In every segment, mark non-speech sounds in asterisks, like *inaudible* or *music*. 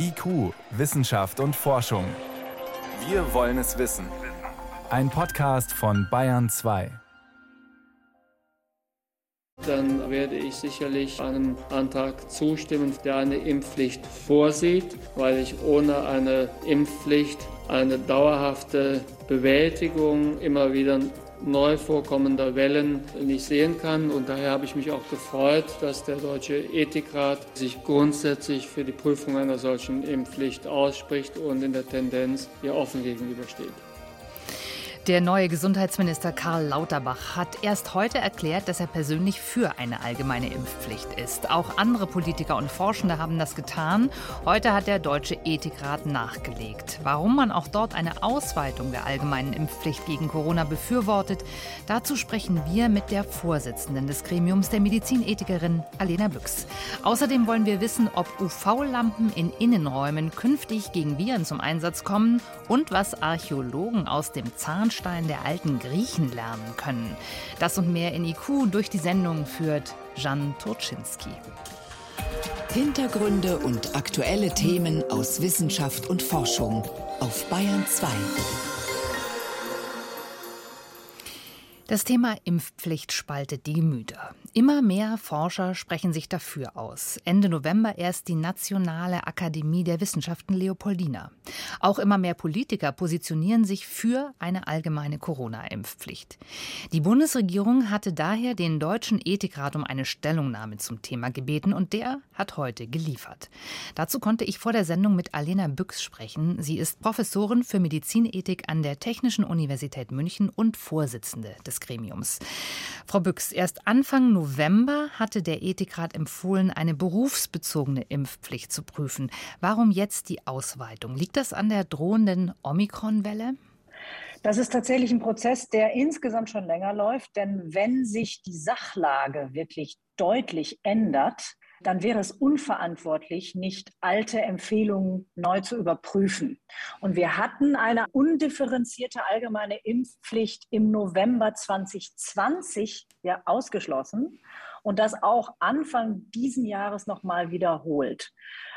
IQ, Wissenschaft und Forschung. Wir wollen es wissen. Ein Podcast von Bayern 2. Dann werde ich sicherlich einem Antrag zustimmen, der eine Impfpflicht vorsieht, weil ich ohne eine Impfpflicht eine dauerhafte Bewältigung immer wieder neu vorkommender Wellen nicht sehen kann. Und daher habe ich mich auch gefreut, dass der Deutsche Ethikrat sich grundsätzlich für die Prüfung einer solchen Impfpflicht ausspricht und in der Tendenz ihr offen gegenübersteht. Der neue Gesundheitsminister Karl Lauterbach hat erst heute erklärt, dass er persönlich für eine allgemeine Impfpflicht ist. Auch andere Politiker und Forschende haben das getan. Heute hat der Deutsche Ethikrat nachgelegt. Warum man auch dort eine Ausweitung der allgemeinen Impfpflicht gegen Corona befürwortet, dazu sprechen wir mit der Vorsitzenden des Gremiums, der Medizinethikerin Alena Büchs. Außerdem wollen wir wissen, ob UV-Lampen in Innenräumen künftig gegen Viren zum Einsatz kommen und was Archäologen aus dem Zahnstein Grundstein der alten Griechen lernen können. Das und mehr in IQ durch die Sendung führt Jan Turczynski. Hintergründe und aktuelle Themen aus Wissenschaft und Forschung auf Bayern 2. Das Thema Impfpflicht spaltet die Gemüter. Immer mehr Forscher sprechen sich dafür aus. Ende November erst die Nationale Akademie der Wissenschaften Leopoldina. Auch immer mehr Politiker positionieren sich für eine allgemeine Corona-Impfpflicht. Die Bundesregierung hatte daher den Deutschen Ethikrat um eine Stellungnahme zum Thema gebeten und der hat heute geliefert. Dazu konnte ich vor der Sendung mit Alena Büchs sprechen. Sie ist Professorin für Medizinethik an der Technischen Universität München und Vorsitzende des Gremiums. Frau Büchs, erst Anfang November hatte der Ethikrat empfohlen, eine berufsbezogene Impfpflicht zu prüfen. Warum jetzt die Ausweitung? Liegt das an der drohenden Omikron-Welle? Das ist tatsächlich ein Prozess, der insgesamt schon länger läuft, denn wenn sich die Sachlage wirklich deutlich ändert, dann wäre es unverantwortlich, nicht alte Empfehlungen neu zu überprüfen. Und wir hatten eine undifferenzierte allgemeine Impfpflicht im November 2020 ja ausgeschlossen und das auch Anfang diesen Jahres nochmal wiederholt.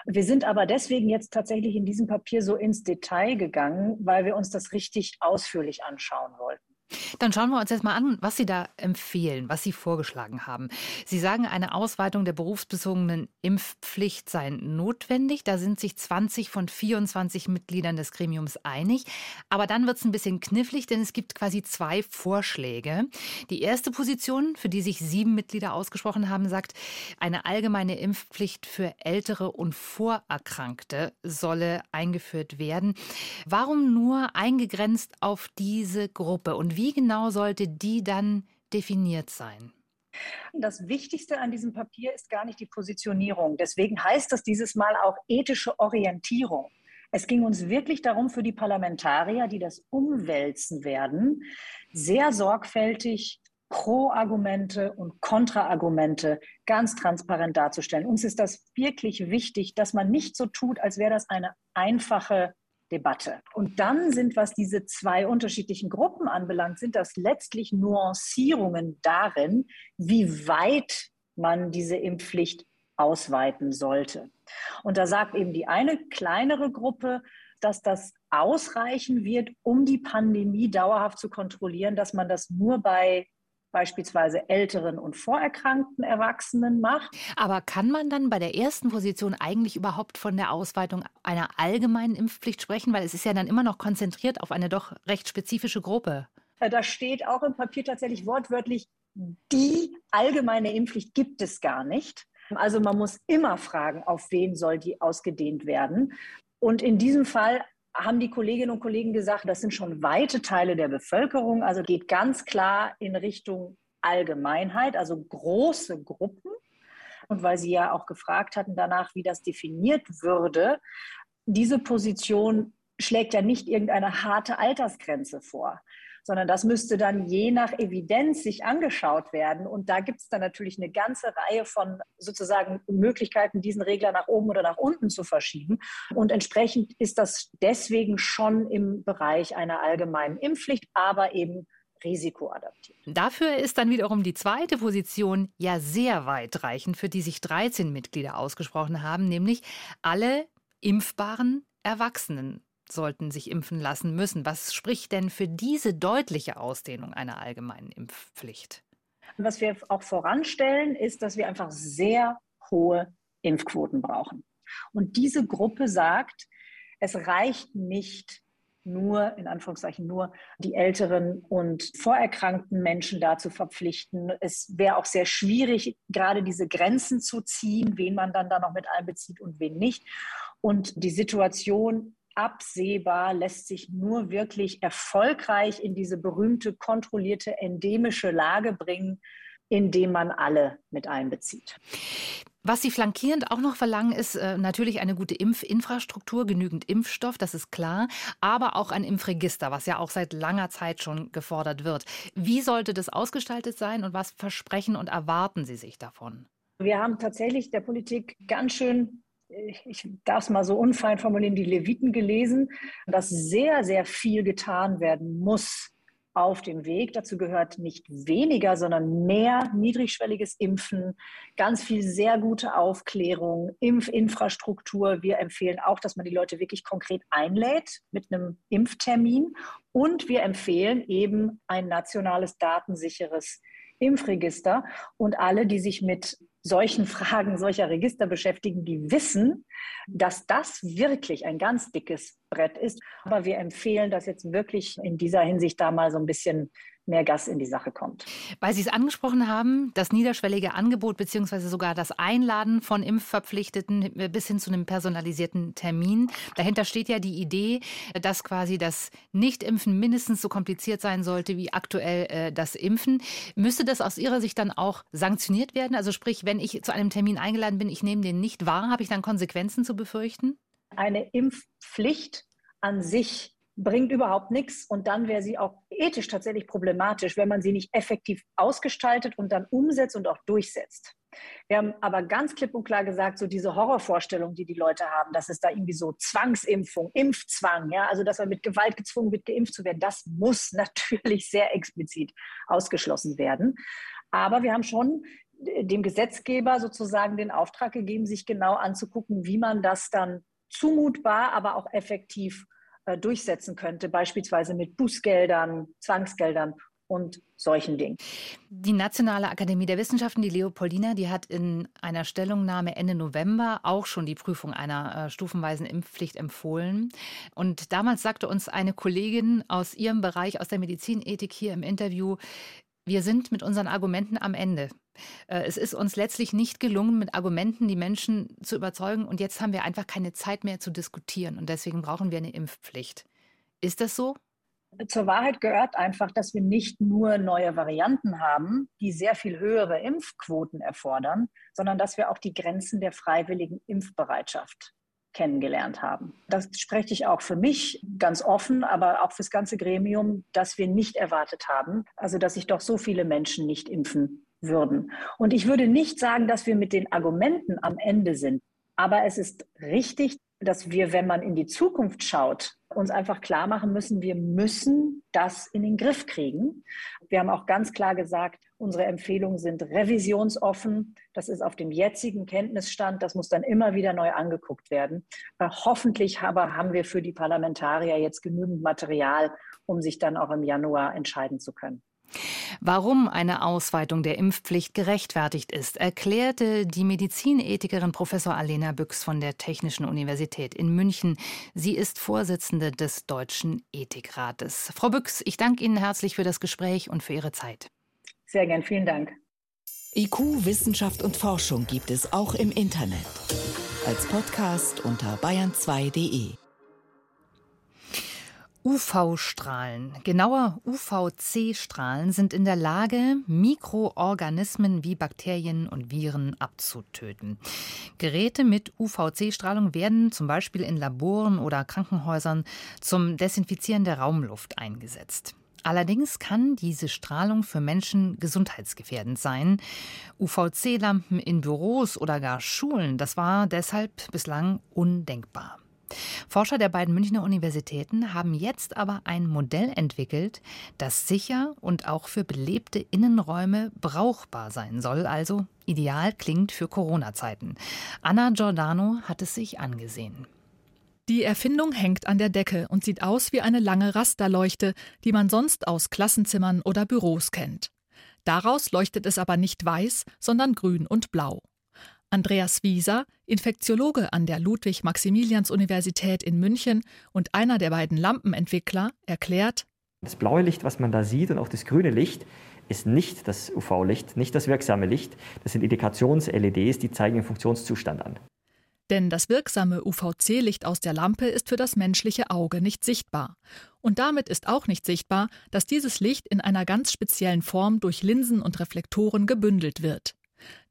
Wir sind aber deswegen jetzt tatsächlich in diesem Papier so ins Detail gegangen, weil wir uns das richtig ausführlich anschauen wollten. Dann schauen wir uns jetzt mal an, was Sie da empfehlen, was Sie vorgeschlagen haben. Sie sagen, eine Ausweitung der berufsbezogenen Impfpflicht sei notwendig. Da sind sich 20 von 24 Mitgliedern des Gremiums einig. Aber dann wird es ein bisschen knifflig, denn es gibt quasi zwei Vorschläge. Die erste Position, für die sich sieben Mitglieder ausgesprochen haben, sagt, eine allgemeine Impfpflicht für Ältere und Vorerkrankte solle eingeführt werden. Warum nur eingegrenzt auf diese Gruppe und wie wie genau sollte die dann definiert sein? Das Wichtigste an diesem Papier ist gar nicht die Positionierung. Deswegen heißt das dieses Mal auch ethische Orientierung. Es ging uns wirklich darum, für die Parlamentarier, die das umwälzen werden, sehr sorgfältig Pro-Argumente und Kontra-Argumente ganz transparent darzustellen. Uns ist das wirklich wichtig, dass man nicht so tut, als wäre das eine einfache Debatte. Und dann sind, was diese zwei unterschiedlichen Gruppen anbelangt, sind das letztlich Nuancierungen darin, wie weit man diese Impfpflicht ausweiten sollte. Und da sagt eben die eine kleinere Gruppe, dass das ausreichen wird, um die Pandemie dauerhaft zu kontrollieren, dass man das nur bei beispielsweise älteren und vorerkrankten Erwachsenen macht. Aber kann man dann bei der ersten Position eigentlich überhaupt von der Ausweitung einer allgemeinen Impfpflicht sprechen? Weil es ist ja dann immer noch konzentriert auf eine doch recht spezifische Gruppe. Äh, da steht auch im Papier tatsächlich wortwörtlich, die allgemeine Impfpflicht gibt es gar nicht. Also man muss immer fragen, auf wen soll die ausgedehnt werden. Und in diesem Fall haben die Kolleginnen und Kollegen gesagt, das sind schon weite Teile der Bevölkerung, also geht ganz klar in Richtung Allgemeinheit, also große Gruppen. Und weil Sie ja auch gefragt hatten danach, wie das definiert würde, diese Position schlägt ja nicht irgendeine harte Altersgrenze vor sondern das müsste dann je nach Evidenz sich angeschaut werden. Und da gibt es dann natürlich eine ganze Reihe von sozusagen Möglichkeiten, diesen Regler nach oben oder nach unten zu verschieben. Und entsprechend ist das deswegen schon im Bereich einer allgemeinen Impfpflicht, aber eben risikoadaptiert. Dafür ist dann wiederum die zweite Position ja sehr weitreichend, für die sich 13 Mitglieder ausgesprochen haben, nämlich alle impfbaren Erwachsenen sollten sich impfen lassen müssen. Was spricht denn für diese deutliche Ausdehnung einer allgemeinen Impfpflicht? Was wir auch voranstellen, ist, dass wir einfach sehr hohe Impfquoten brauchen. Und diese Gruppe sagt, es reicht nicht nur, in Anführungszeichen, nur die älteren und vorerkrankten Menschen dazu verpflichten. Es wäre auch sehr schwierig, gerade diese Grenzen zu ziehen, wen man dann da noch mit einbezieht und wen nicht. Und die Situation absehbar lässt sich nur wirklich erfolgreich in diese berühmte, kontrollierte, endemische Lage bringen, indem man alle mit einbezieht. Was Sie flankierend auch noch verlangen, ist äh, natürlich eine gute Impfinfrastruktur, genügend Impfstoff, das ist klar, aber auch ein Impfregister, was ja auch seit langer Zeit schon gefordert wird. Wie sollte das ausgestaltet sein und was versprechen und erwarten Sie sich davon? Wir haben tatsächlich der Politik ganz schön ich darf es mal so unfein formulieren, die Leviten gelesen, dass sehr, sehr viel getan werden muss, auf dem Weg. Dazu gehört nicht weniger, sondern mehr niedrigschwelliges Impfen, ganz viel sehr gute Aufklärung, Impfinfrastruktur. Wir empfehlen auch, dass man die Leute wirklich konkret einlädt mit einem Impftermin. Und wir empfehlen eben ein nationales datensicheres Impfregister. Und alle, die sich mit solchen Fragen, solcher Register beschäftigen, die wissen, dass das wirklich ein ganz dickes Brett ist. Aber wir empfehlen, dass jetzt wirklich in dieser Hinsicht da mal so ein bisschen mehr Gas in die Sache kommt. Weil Sie es angesprochen haben, das niederschwellige Angebot beziehungsweise sogar das Einladen von Impfverpflichteten bis hin zu einem personalisierten Termin. Dahinter steht ja die Idee, dass quasi das Nichtimpfen mindestens so kompliziert sein sollte wie aktuell äh, das Impfen. Müsste das aus Ihrer Sicht dann auch sanktioniert werden? Also sprich, wenn ich zu einem Termin eingeladen bin, ich nehme den nicht wahr, habe ich dann Konsequenzen zu befürchten? Eine Impfpflicht an sich bringt überhaupt nichts und dann wäre sie auch ethisch tatsächlich problematisch, wenn man sie nicht effektiv ausgestaltet und dann umsetzt und auch durchsetzt. Wir haben aber ganz klipp und klar gesagt, so diese Horrorvorstellung, die die Leute haben, dass es da irgendwie so Zwangsimpfung, Impfzwang, ja, also dass man mit Gewalt gezwungen wird, geimpft zu werden, das muss *laughs* natürlich sehr explizit ausgeschlossen werden. Aber wir haben schon dem Gesetzgeber sozusagen den Auftrag gegeben, sich genau anzugucken, wie man das dann zumutbar, aber auch effektiv äh, durchsetzen könnte, beispielsweise mit Bußgeldern, Zwangsgeldern und solchen Dingen. Die Nationale Akademie der Wissenschaften, die Leopoldina, die hat in einer Stellungnahme Ende November auch schon die Prüfung einer äh, stufenweisen Impfpflicht empfohlen. Und damals sagte uns eine Kollegin aus ihrem Bereich, aus der Medizinethik hier im Interview, wir sind mit unseren Argumenten am Ende. Äh, es ist uns letztlich nicht gelungen, mit Argumenten die Menschen zu überzeugen. Und jetzt haben wir einfach keine Zeit mehr zu diskutieren. Und deswegen brauchen wir eine Impfpflicht. Ist das so? Zur Wahrheit gehört einfach, dass wir nicht nur neue Varianten haben, die sehr viel höhere Impfquoten erfordern, sondern dass wir auch die Grenzen der freiwilligen Impfbereitschaft kennengelernt haben. Das spreche ich auch für mich ganz offen, aber auch fürs ganze Gremium, dass wir nicht erwartet haben, also dass sich doch so viele Menschen nicht impfen würden. Und ich würde nicht sagen, dass wir mit den Argumenten am Ende sind. Aber es ist richtig, dass wir, wenn man in die Zukunft schaut, uns einfach klar machen müssen, wir müssen das in den Griff kriegen. Wir haben auch ganz klar gesagt, unsere Empfehlungen sind revisionsoffen. Das ist auf dem jetzigen Kenntnisstand. Das muss dann immer wieder neu angeguckt werden. Äh, hoffentlich aber haben wir für die Parlamentarier jetzt genügend Material, um sich dann auch im Januar entscheiden zu können. Warum eine Ausweitung der Impfpflicht gerechtfertigt ist, erklärte die Medizinethikerin Professor Alena Büchs von der Technischen Universität in München. Sie ist Vorsitzende des Deutschen Ethikrates. Frau Büchs, ich danke Ihnen herzlich für das Gespräch und für Ihre Zeit. Sehr gern, vielen Dank. IQ, Wissenschaft und Forschung gibt es auch im Internet. Als Podcast unter bayern2.de. UV-Strahlen, genauer UVC-Strahlen, sind in der Lage, Mikroorganismen wie Bakterien und Viren abzutöten. Geräte mit UVC-Strahlung werden zum Beispiel in Laboren oder Krankenhäusern zum Desinfizieren der Raumluft eingesetzt. Allerdings kann diese Strahlung für Menschen gesundheitsgefährdend sein. UVC-Lampen in Büros oder gar Schulen, das war deshalb bislang undenkbar. Forscher der beiden Münchner Universitäten haben jetzt aber ein Modell entwickelt, das sicher und auch für belebte Innenräume brauchbar sein soll, also ideal klingt für Corona-Zeiten. Anna Giordano hat es sich angesehen. Die Erfindung hängt an der Decke und sieht aus wie eine lange Rasterleuchte, die man sonst aus Klassenzimmern oder Büros kennt. Daraus leuchtet es aber nicht weiß, sondern grün und blau. Andreas Wieser, Infektiologe an der Ludwig-Maximilians-Universität in München und einer der beiden Lampenentwickler, erklärt: Das blaue Licht, was man da sieht, und auch das grüne Licht, ist nicht das UV-Licht, nicht das wirksame Licht. Das sind Indikations-LEDs, die zeigen den Funktionszustand an. Denn das wirksame UVC-Licht aus der Lampe ist für das menschliche Auge nicht sichtbar. Und damit ist auch nicht sichtbar, dass dieses Licht in einer ganz speziellen Form durch Linsen und Reflektoren gebündelt wird.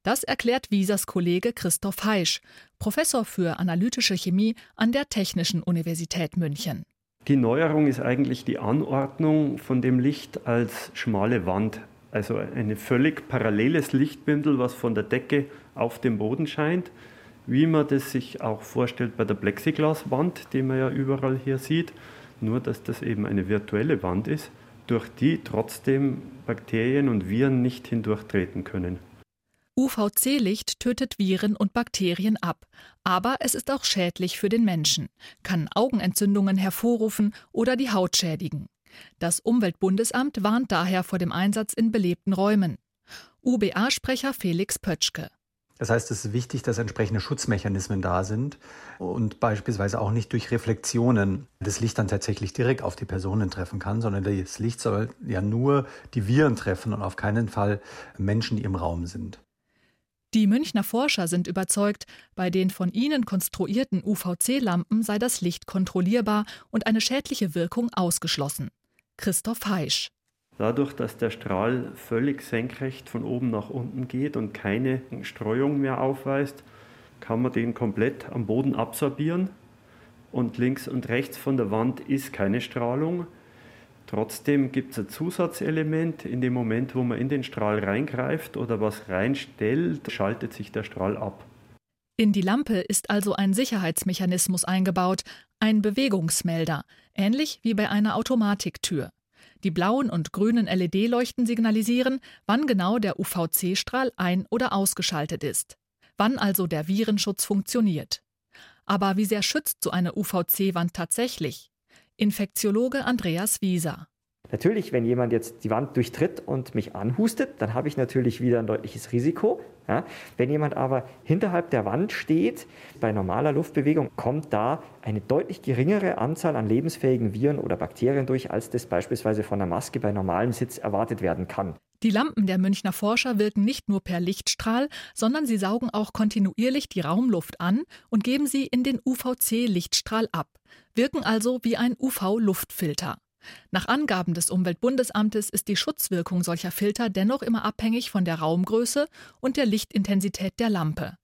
Das erklärt Wiesers Kollege Christoph Heisch, Professor für analytische Chemie an der Technischen Universität München. Die Neuerung ist eigentlich die Anordnung von dem Licht als schmale Wand, also ein völlig paralleles Lichtbündel, was von der Decke auf den Boden scheint, wie man das sich auch vorstellt bei der Plexiglaswand, die man ja überall hier sieht, nur dass das eben eine virtuelle Wand ist, durch die trotzdem Bakterien und Viren nicht hindurchtreten können. UVC-Licht tötet Viren und Bakterien ab, aber es ist auch schädlich für den Menschen, kann Augenentzündungen hervorrufen oder die Haut schädigen. Das Umweltbundesamt warnt daher vor dem Einsatz in belebten Räumen. UBA-Sprecher Felix Pötschke. Das heißt, es ist wichtig, dass entsprechende Schutzmechanismen da sind und beispielsweise auch nicht durch Reflexionen das Licht dann tatsächlich direkt auf die Personen treffen kann, sondern das Licht soll ja nur die Viren treffen und auf keinen Fall Menschen, die im Raum sind. Die Münchner Forscher sind überzeugt, bei den von ihnen konstruierten UVC-Lampen sei das Licht kontrollierbar und eine schädliche Wirkung ausgeschlossen. Christoph Heisch. Dadurch, dass der Strahl völlig senkrecht von oben nach unten geht und keine Streuung mehr aufweist, kann man den komplett am Boden absorbieren. Und links und rechts von der Wand ist keine Strahlung. Trotzdem gibt es ein Zusatzelement. In dem Moment, wo man in den Strahl reingreift oder was reinstellt, schaltet sich der Strahl ab. In die Lampe ist also ein Sicherheitsmechanismus eingebaut, ein Bewegungsmelder, ähnlich wie bei einer Automatiktür. Die blauen und grünen LED-Leuchten signalisieren, wann genau der UVC-Strahl ein- oder ausgeschaltet ist, wann also der Virenschutz funktioniert. Aber wie sehr schützt so eine UVC-Wand tatsächlich? Infektiologe Andreas Wieser. Natürlich, wenn jemand jetzt die Wand durchtritt und mich anhustet, dann habe ich natürlich wieder ein deutliches Risiko. Ja, wenn jemand aber hinterhalb der Wand steht, bei normaler Luftbewegung, kommt da eine deutlich geringere Anzahl an lebensfähigen Viren oder Bakterien durch, als das beispielsweise von der Maske bei normalem Sitz erwartet werden kann. Die Lampen der Münchner Forscher wirken nicht nur per Lichtstrahl, sondern sie saugen auch kontinuierlich die Raumluft an und geben sie in den UVC-Lichtstrahl ab wirken also wie ein UV-Luftfilter. Nach Angaben des Umweltbundesamtes ist die Schutzwirkung solcher Filter dennoch immer abhängig von der Raumgröße und der Lichtintensität der Lampe.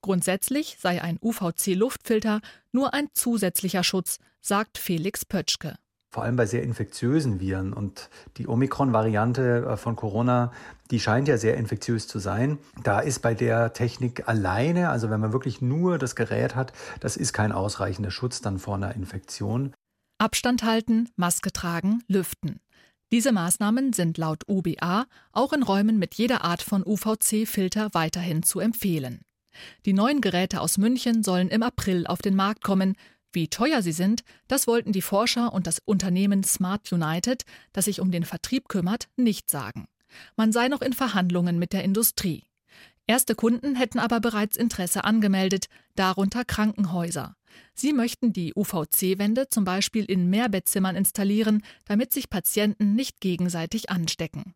Grundsätzlich sei ein UVC-Luftfilter nur ein zusätzlicher Schutz, sagt Felix Pötschke vor allem bei sehr infektiösen Viren. Und die Omikron-Variante äh, von Corona, die scheint ja sehr infektiös zu sein. Da ist bei der Technik alleine, also wenn man wirklich nur das Gerät hat, das ist kein ausreichender Schutz dann vor einer Infektion. Abstand halten, Maske tragen, lüften. Diese Maßnahmen sind laut UBA auch in Räumen mit jeder Art von UVC-Filter weiterhin zu empfehlen. Die neuen Geräte aus München sollen im April auf den Markt kommen, wie teuer sie sind, das wollten die Forscher und das Unternehmen Smart United, das sich um den Vertrieb kümmert, nicht sagen. Man sei noch in Verhandlungen mit der Industrie. Erste Kunden hätten aber bereits Interesse angemeldet, darunter Krankenhäuser. Sie möchten die UVC-Wände zum Beispiel in Mehrbettzimmern installieren, damit sich Patienten nicht gegenseitig anstecken.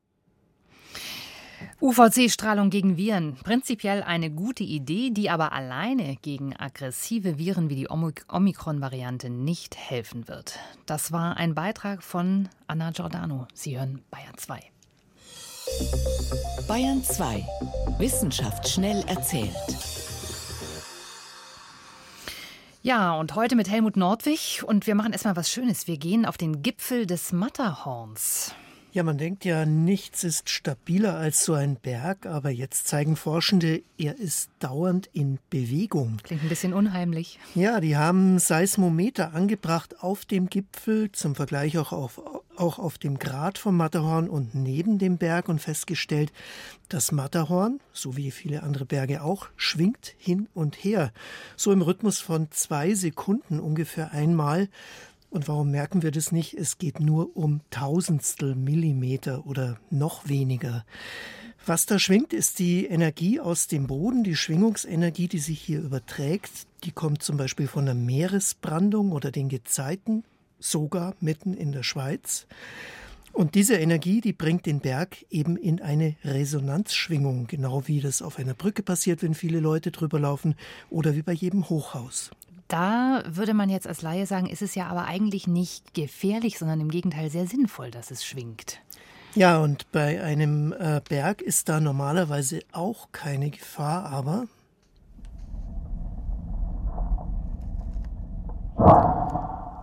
UVC-Strahlung gegen Viren. Prinzipiell eine gute Idee, die aber alleine gegen aggressive Viren wie die Omikron-Variante nicht helfen wird. Das war ein Beitrag von Anna Giordano. Sie hören Bayern 2. Bayern 2. Wissenschaft schnell erzählt. Ja, und heute mit Helmut Nordwig. Und wir machen erstmal was Schönes. Wir gehen auf den Gipfel des Matterhorns. Ja, man denkt ja, nichts ist stabiler als so ein Berg, aber jetzt zeigen Forschende, er ist dauernd in Bewegung. Klingt ein bisschen unheimlich. Ja, die haben Seismometer angebracht auf dem Gipfel, zum Vergleich auch auf, auch auf dem Grat vom Matterhorn und neben dem Berg und festgestellt, das Matterhorn, so wie viele andere Berge auch, schwingt hin und her. So im Rhythmus von zwei Sekunden ungefähr einmal. Und warum merken wir das nicht? Es geht nur um Tausendstel Millimeter oder noch weniger. Was da schwingt, ist die Energie aus dem Boden, die Schwingungsenergie, die sich hier überträgt. Die kommt zum Beispiel von der Meeresbrandung oder den Gezeiten, sogar mitten in der Schweiz. Und diese Energie, die bringt den Berg eben in eine Resonanzschwingung, genau wie das auf einer Brücke passiert, wenn viele Leute drüber laufen oder wie bei jedem Hochhaus. Da würde man jetzt als Laie sagen, ist es ja aber eigentlich nicht gefährlich, sondern im Gegenteil sehr sinnvoll, dass es schwingt. Ja, und bei einem äh, Berg ist da normalerweise auch keine Gefahr, aber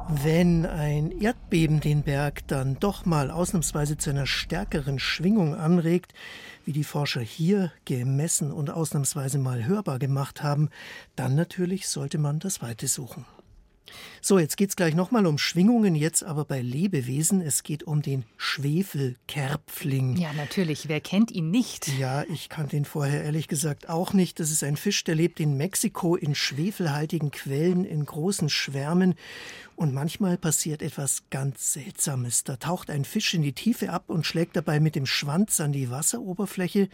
Wenn ein Erdbeben den Berg dann doch mal ausnahmsweise zu einer stärkeren Schwingung anregt, wie die Forscher hier gemessen und ausnahmsweise mal hörbar gemacht haben, dann natürlich sollte man das Weite suchen. So, jetzt geht es gleich nochmal um Schwingungen, jetzt aber bei Lebewesen. Es geht um den Schwefelkerpfling. Ja, natürlich. Wer kennt ihn nicht? Ja, ich kannte ihn vorher ehrlich gesagt auch nicht. Das ist ein Fisch, der lebt in Mexiko in schwefelhaltigen Quellen in großen Schwärmen. Und manchmal passiert etwas ganz Seltsames. Da taucht ein Fisch in die Tiefe ab und schlägt dabei mit dem Schwanz an die Wasseroberfläche.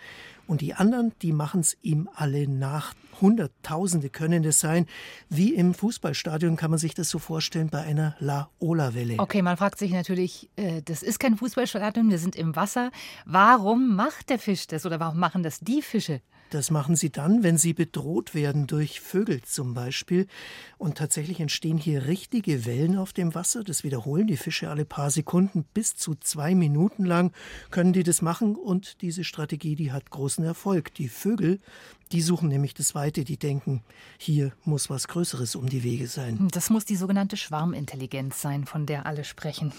Und die anderen, die machen es ihm alle nach. Hunderttausende können es sein. Wie im Fußballstadion kann man sich das so vorstellen bei einer La-Ola-Welle. Okay, man fragt sich natürlich, äh, das ist kein Fußballstadion, wir sind im Wasser. Warum macht der Fisch das oder warum machen das die Fische? Das machen sie dann, wenn sie bedroht werden durch Vögel zum Beispiel. Und tatsächlich entstehen hier richtige Wellen auf dem Wasser. Das wiederholen die Fische alle paar Sekunden. Bis zu zwei Minuten lang können die das machen. Und diese Strategie, die hat großen Erfolg. Die Vögel die suchen nämlich das Weite, die denken, hier muss was Größeres um die Wege sein. Das muss die sogenannte Schwarmintelligenz sein, von der alle sprechen.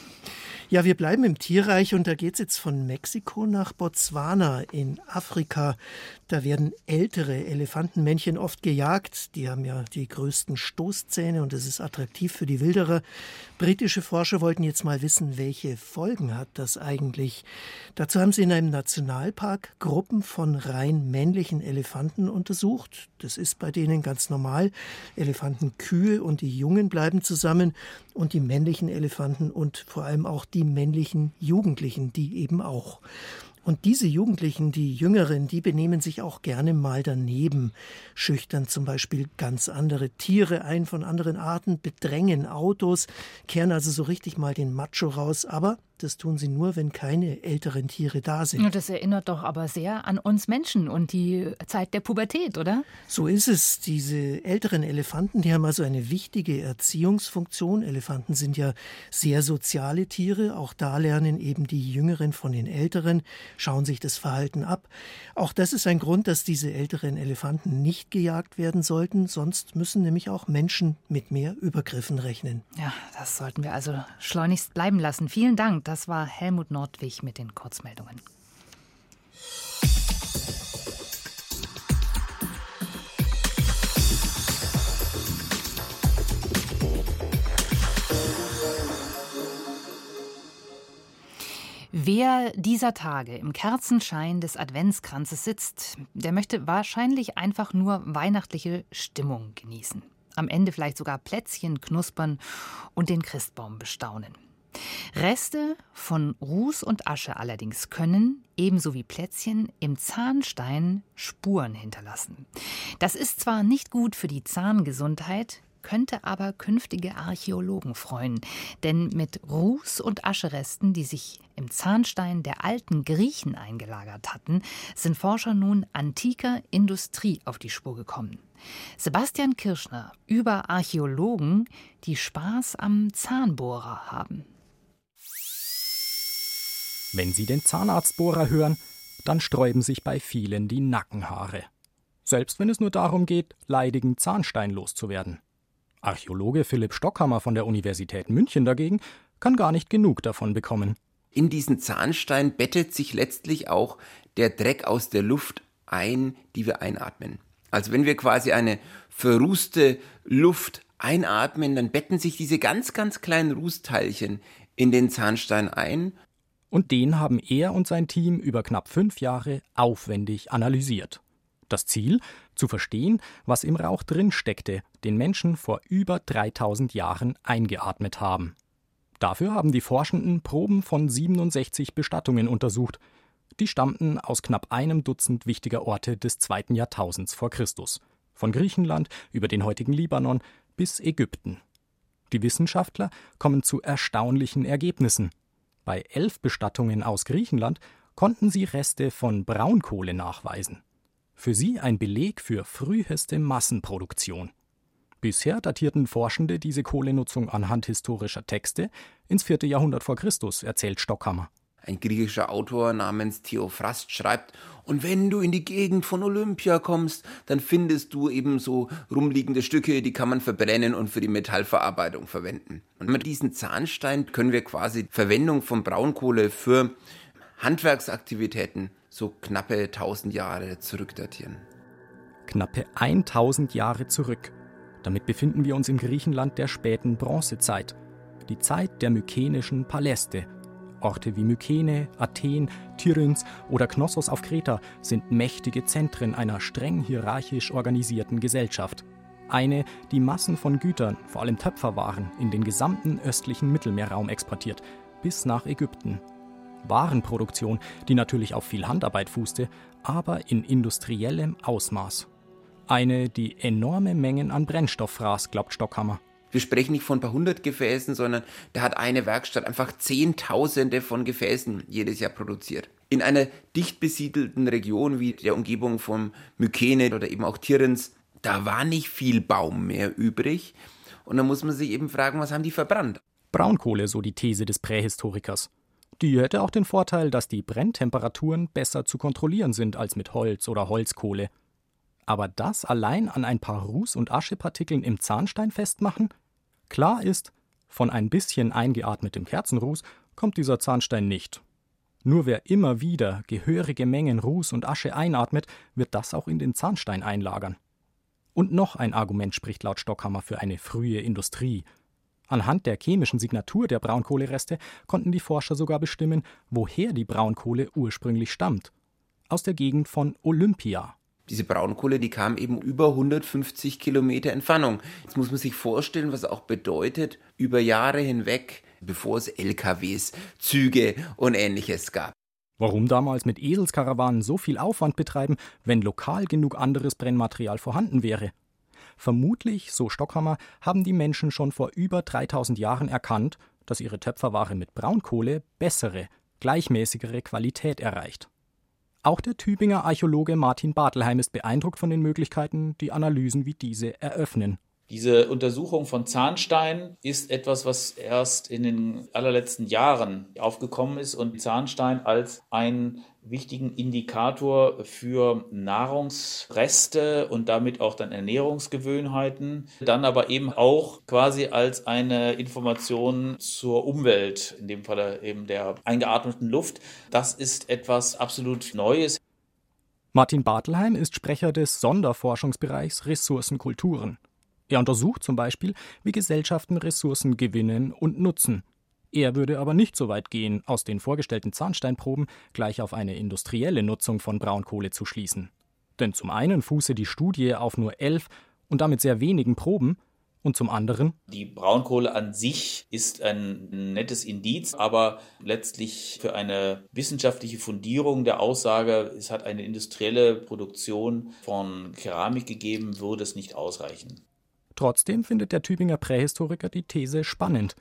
Ja, wir bleiben im Tierreich und da geht es jetzt von Mexiko nach Botswana in Afrika. Da werden ältere Elefantenmännchen oft gejagt. Die haben ja die größten Stoßzähne und es ist attraktiv für die Wilderer. Britische Forscher wollten jetzt mal wissen, welche Folgen hat das eigentlich. Dazu haben sie in einem Nationalpark Gruppen von rein männlichen Elefanten Elefanten untersucht. Das ist bei denen ganz normal. Elefantenkühe und die Jungen bleiben zusammen und die männlichen Elefanten und vor allem auch die männlichen Jugendlichen, die eben auch. Und diese Jugendlichen, die Jüngeren, die benehmen sich auch gerne mal daneben, schüchtern zum Beispiel ganz andere Tiere ein von anderen Arten, bedrängen Autos, kehren also so richtig mal den Macho raus, aber das tun sie nur, wenn keine älteren Tiere da sind. Das erinnert doch aber sehr an uns Menschen und die Zeit der Pubertät, oder? So ist es. Diese älteren Elefanten, die haben also eine wichtige Erziehungsfunktion. Elefanten sind ja sehr soziale Tiere. Auch da lernen eben die Jüngeren von den Älteren, schauen sich das Verhalten ab. Auch das ist ein Grund, dass diese älteren Elefanten nicht gejagt werden sollten. Sonst müssen nämlich auch Menschen mit mehr Übergriffen rechnen. Ja, das sollten wir also schleunigst bleiben lassen. Vielen Dank. Das war Helmut Nordwig mit den Kurzmeldungen. Wer dieser Tage im Kerzenschein des Adventskranzes sitzt, der möchte wahrscheinlich einfach nur weihnachtliche Stimmung genießen. Am Ende vielleicht sogar Plätzchen knuspern und den Christbaum bestaunen. Reste von Ruß und Asche allerdings können, ebenso wie Plätzchen, im Zahnstein Spuren hinterlassen. Das ist zwar nicht gut für die Zahngesundheit, könnte aber künftige Archäologen freuen. Denn mit Ruß- und Ascheresten, die sich im Zahnstein der alten Griechen eingelagert hatten, sind Forscher nun antiker Industrie auf die Spur gekommen. Sebastian Kirschner über Archäologen, die Spaß am Zahnbohrer haben. Wenn Sie den Zahnarztbohrer hören, dann sträuben sich bei vielen die Nackenhaare. Selbst wenn es nur darum geht, leidigen Zahnstein loszuwerden. Archäologe Philipp Stockhammer von der Universität München dagegen kann gar nicht genug davon bekommen. In diesen Zahnstein bettet sich letztlich auch der Dreck aus der Luft ein, die wir einatmen. Also wenn wir quasi eine verrußte Luft einatmen, dann betten sich diese ganz, ganz kleinen Rußteilchen in den Zahnstein ein. Und den haben er und sein Team über knapp fünf Jahre aufwendig analysiert. Das Ziel? Zu verstehen, was im Rauch drin steckte, den Menschen vor über 3000 Jahren eingeatmet haben. Dafür haben die Forschenden Proben von 67 Bestattungen untersucht. Die stammten aus knapp einem Dutzend wichtiger Orte des zweiten Jahrtausends vor Christus. Von Griechenland über den heutigen Libanon bis Ägypten. Die Wissenschaftler kommen zu erstaunlichen Ergebnissen. Bei elf Bestattungen aus Griechenland konnten sie Reste von Braunkohle nachweisen. Für sie ein Beleg für früheste Massenproduktion. Bisher datierten Forschende diese Kohlenutzung anhand historischer Texte ins vierte Jahrhundert vor Christus, erzählt Stockhammer. Ein griechischer Autor namens Theophrast schreibt, und wenn du in die Gegend von Olympia kommst, dann findest du eben so rumliegende Stücke, die kann man verbrennen und für die Metallverarbeitung verwenden. Und mit diesem Zahnstein können wir quasi Verwendung von Braunkohle für Handwerksaktivitäten so knappe 1000 Jahre zurückdatieren. Knappe 1000 Jahre zurück. Damit befinden wir uns im Griechenland der späten Bronzezeit, die Zeit der mykenischen Paläste. Orte wie Mykene, Athen, Tiryns oder Knossos auf Kreta sind mächtige Zentren einer streng hierarchisch organisierten Gesellschaft. Eine, die Massen von Gütern, vor allem Töpferwaren, in den gesamten östlichen Mittelmeerraum exportiert, bis nach Ägypten. Warenproduktion, die natürlich auf viel Handarbeit fußte, aber in industriellem Ausmaß. Eine, die enorme Mengen an Brennstoff fraß, glaubt Stockhammer. Wir sprechen nicht von ein paar hundert Gefäßen, sondern da hat eine Werkstatt einfach Zehntausende von Gefäßen jedes Jahr produziert. In einer dicht besiedelten Region wie der Umgebung von Mykene oder eben auch Tirens, da war nicht viel Baum mehr übrig. Und da muss man sich eben fragen, was haben die verbrannt? Braunkohle, so die These des Prähistorikers. Die hätte auch den Vorteil, dass die Brenntemperaturen besser zu kontrollieren sind als mit Holz oder Holzkohle. Aber das allein an ein paar Ruß- und Aschepartikeln im Zahnstein festmachen? Klar ist, von ein bisschen eingeatmetem Kerzenruß kommt dieser Zahnstein nicht. Nur wer immer wieder gehörige Mengen Ruß und Asche einatmet, wird das auch in den Zahnstein einlagern. Und noch ein Argument spricht laut Stockhammer für eine frühe Industrie. Anhand der chemischen Signatur der Braunkohlereste konnten die Forscher sogar bestimmen, woher die Braunkohle ursprünglich stammt. Aus der Gegend von Olympia. Diese Braunkohle, die kam eben über 150 Kilometer Entfernung. Jetzt muss man sich vorstellen, was auch bedeutet, über Jahre hinweg, bevor es LKWs, Züge und ähnliches gab. Warum damals mit Eselskarawanen so viel Aufwand betreiben, wenn lokal genug anderes Brennmaterial vorhanden wäre? Vermutlich, so Stockhammer, haben die Menschen schon vor über 3000 Jahren erkannt, dass ihre Töpferware mit Braunkohle bessere, gleichmäßigere Qualität erreicht. Auch der Tübinger Archäologe Martin Bartelheim ist beeindruckt von den Möglichkeiten, die Analysen wie diese eröffnen. Diese Untersuchung von Zahnstein ist etwas, was erst in den allerletzten Jahren aufgekommen ist und Zahnstein als einen wichtigen Indikator für Nahrungsreste und damit auch dann Ernährungsgewöhnheiten, dann aber eben auch quasi als eine Information zur Umwelt, in dem Falle eben der eingeatmeten Luft. Das ist etwas absolut Neues. Martin Bartelheim ist Sprecher des Sonderforschungsbereichs Ressourcenkulturen. Er untersucht zum Beispiel, wie Gesellschaften Ressourcen gewinnen und nutzen. Er würde aber nicht so weit gehen, aus den vorgestellten Zahnsteinproben gleich auf eine industrielle Nutzung von Braunkohle zu schließen. Denn zum einen fuße die Studie auf nur elf und damit sehr wenigen Proben, und zum anderen? Die Braunkohle an sich ist ein nettes Indiz, aber letztlich für eine wissenschaftliche Fundierung der Aussage, es hat eine industrielle Produktion von Keramik gegeben, würde es nicht ausreichen. Trotzdem findet der Tübinger Prähistoriker die These spannend.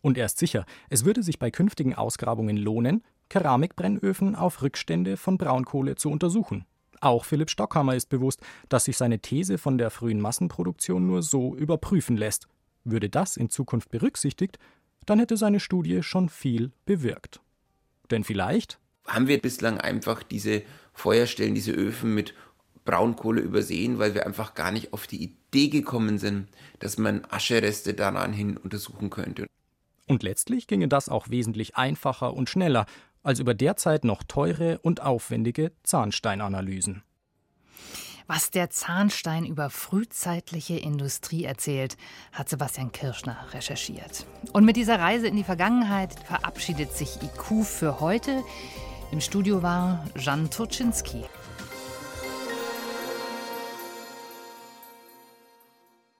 Und er ist sicher, es würde sich bei künftigen Ausgrabungen lohnen, Keramikbrennöfen auf Rückstände von Braunkohle zu untersuchen. Auch Philipp Stockhammer ist bewusst, dass sich seine These von der frühen Massenproduktion nur so überprüfen lässt. Würde das in Zukunft berücksichtigt, dann hätte seine Studie schon viel bewirkt. Denn vielleicht haben wir bislang einfach diese Feuerstellen, diese Öfen mit Braunkohle übersehen, weil wir einfach gar nicht auf die Idee gekommen sind, dass man Aschereste daran hin untersuchen könnte. Und letztlich ginge das auch wesentlich einfacher und schneller als über derzeit noch teure und aufwendige Zahnsteinanalysen. Was der Zahnstein über frühzeitliche Industrie erzählt, hat Sebastian Kirschner recherchiert. Und mit dieser Reise in die Vergangenheit verabschiedet sich IQ für heute. Im Studio war Jan Turczynski.